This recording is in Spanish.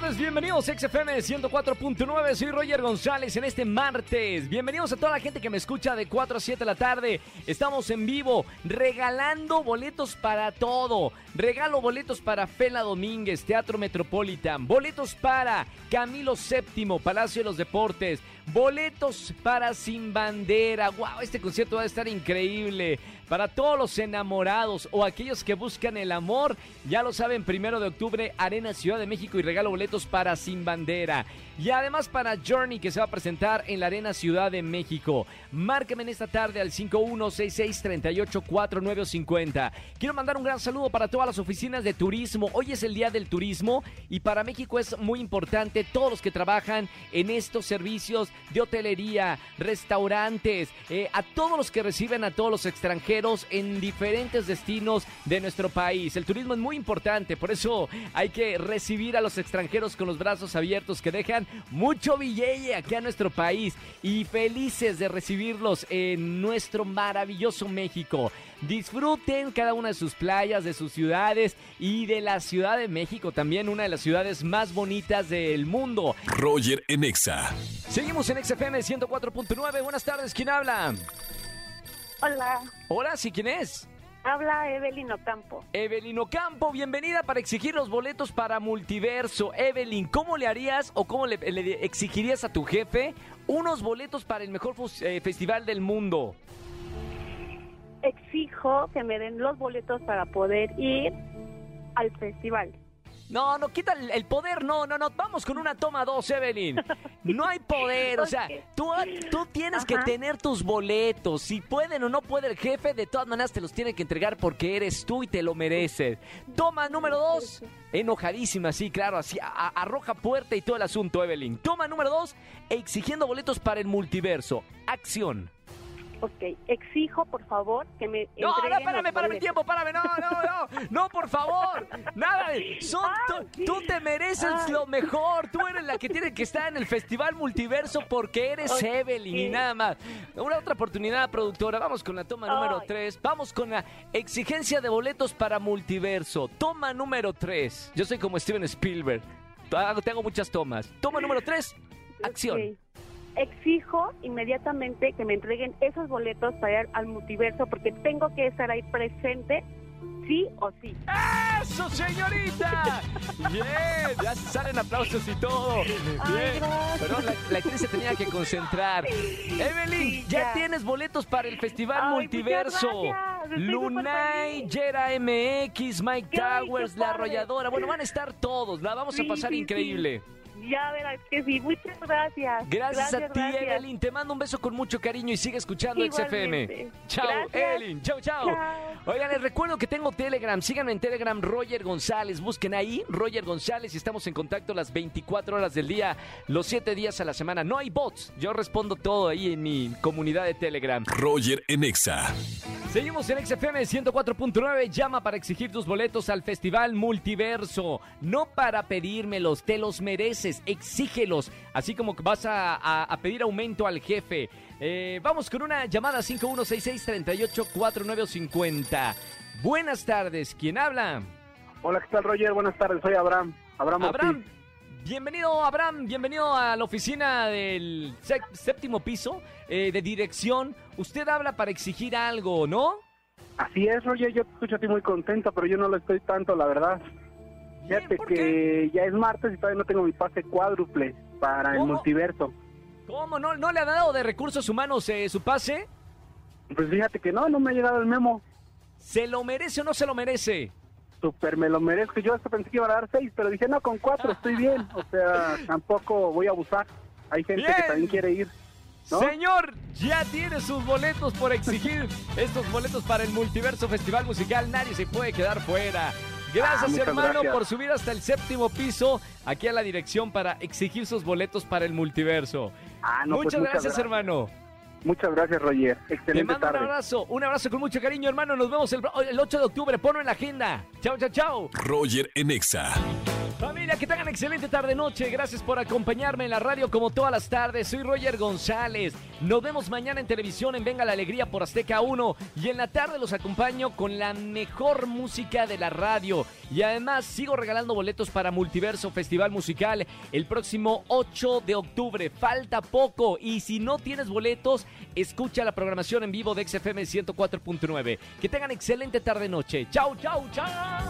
tardes, bienvenidos a XFM 104.9, soy Roger González en este martes. Bienvenidos a toda la gente que me escucha de 4 a 7 de la tarde. Estamos en vivo regalando boletos para todo. Regalo boletos para Fela Domínguez, Teatro Metropolitan, boletos para Camilo VII, Palacio de los Deportes, boletos para Sin Bandera. Wow, este concierto va a estar increíble. Para todos los enamorados o aquellos que buscan el amor, ya lo saben, primero de octubre, Arena Ciudad de México y regalo boletos para Sin Bandera. Y además para Journey, que se va a presentar en la Arena Ciudad de México. Márqueme en esta tarde al 5166384950. Quiero mandar un gran saludo para todas las oficinas de turismo. Hoy es el Día del Turismo y para México es muy importante todos los que trabajan en estos servicios de hotelería, restaurantes, eh, a todos los que reciben a todos los extranjeros en diferentes destinos de nuestro país. El turismo es muy importante, por eso hay que recibir a los extranjeros con los brazos abiertos que dejan mucho billete aquí a nuestro país y felices de recibirlos en nuestro maravilloso México. Disfruten cada una de sus playas, de sus ciudades y de la Ciudad de México, también una de las ciudades más bonitas del mundo. Roger en Exa. Seguimos en XFM 104.9. Buenas tardes, ¿quién habla? Hola, Hola, ¿sí quién es? Habla Evelyn Ocampo. Evelyn Ocampo, bienvenida para exigir los boletos para Multiverso. Evelyn, ¿cómo le harías o cómo le, le exigirías a tu jefe unos boletos para el mejor eh, festival del mundo? Exijo que me den los boletos para poder ir al festival. No, no, quita el, el poder, no, no, no, vamos con una toma dos, Evelyn. No hay poder, o sea, tú, tú tienes que tener tus boletos. Si pueden o no puede el jefe, de todas maneras te los tiene que entregar porque eres tú y te lo mereces. Toma número dos, enojadísima, sí, claro, así, a- arroja puerta y todo el asunto, Evelyn. Toma número dos, exigiendo boletos para el multiverso. Acción. Ok, exijo por favor que me No, no, párame, párame el tiempo, párame, no, no, no, no, por favor, nada, son, Ah, tú, sí. tú te mereces Ay. lo mejor, tú eres la que tiene que estar en el Festival Multiverso porque eres Ok. Evelyn y nada más. Una otra oportunidad, productora, vamos con la toma número Ay. 3, vamos con la exigencia de boletos para Multiverso, toma número 3, yo soy como Steven Spielberg, te hago muchas tomas, toma número 3, acción. Exijo inmediatamente que me entreguen esos boletos para ir al multiverso porque tengo que estar ahí presente, sí o sí. ¡Eso, señorita! Bien, ya salen aplausos y todo. Bien. Perdón, la, la actriz se tenía que concentrar. Evelyn, Sí, ya. ya. tienes boletos para el Festival Ay, Multiverso. Gracias. Lunay. Jera MX, Mike Qué Towers, La. Arrolladora. Bueno, van a estar todos. La vamos a pasar sí, sí. increíble. Ya verás que sí, muchas gracias. Gracias, a ti, gracias. Evelyn. Te mando un beso con mucho cariño y sigue escuchando XFM. Chao, Gracias. Evelyn. Chao, chao. Oigan, les recuerdo que tengo Telegram. Síganme en Telegram, Roger González. Busquen ahí, Roger González. Y estamos en contacto las 24 horas del día, los 7 días a la semana. No hay bots. Yo respondo todo ahí en mi comunidad de Telegram. Roger en Exa. Seguimos en XFM 104.9. Llama para exigir tus boletos al Festival Multiverso. No para pedírmelos, te los mereces. Exígelos. Así como que vas a, a- a pedir aumento al jefe. Eh, vamos con una llamada 5166-384950. Buenas tardes. ¿Quién habla? Hola, ¿qué tal, Roger? Buenas tardes, soy Abraham. Abraham, Abraham. Ortiz. Bienvenido, Abraham. Bienvenido a la oficina del sé- séptimo piso eh, de dirección. Usted habla para exigir algo, ¿no? Así es, Roger, yo te escucho a ti muy contento, pero yo no lo estoy tanto, la verdad. Bien, Fíjate ¿por que qué? ya es martes y todavía no tengo mi pase cuádruple para el multiverso. ¿Cómo? ¿No, ¿No le ha dado de recursos humanos eh, su pase? Pues fíjate que no, no me ha llegado el memo. ¿Se lo merece o no se lo merece? Super, me lo merezco. Yo hasta pensé que iban a dar seis, pero dije, no, con cuatro estoy bien. O sea, tampoco voy a abusar. Hay gente Bien. que también quiere ir. ¿No? Señor, ya tiene sus boletos por exigir estos boletos para el Multiverso Festival Musical. Nadie se puede quedar fuera. Gracias, Ah, muchas hermano, gracias. por subir hasta el séptimo piso aquí a la dirección para exigir sus boletos para el multiverso. Ah, no, pues muchas, gracias, gracias. hermano. Muchas gracias, Roger. Te Excelente mando un abrazo, un abrazo con mucho cariño, hermano. Nos vemos el, el 8 de octubre. Ponlo en la agenda. Chao, chao, chao. Roger en Exa. Familia, que tengan excelente tarde-noche. Gracias por acompañarme en la radio como todas las tardes. Soy Roger González. Nos vemos mañana en televisión en Venga la Alegría por Azteca 1. Y en la tarde los acompaño con la mejor música de la radio. Y además sigo regalando boletos para Multiverso Festival Musical el próximo 8 de octubre. Falta poco. Y si no tienes boletos, escucha la programación en vivo de XFM 104.9. Que tengan excelente tarde-noche. Chau, chau, chau.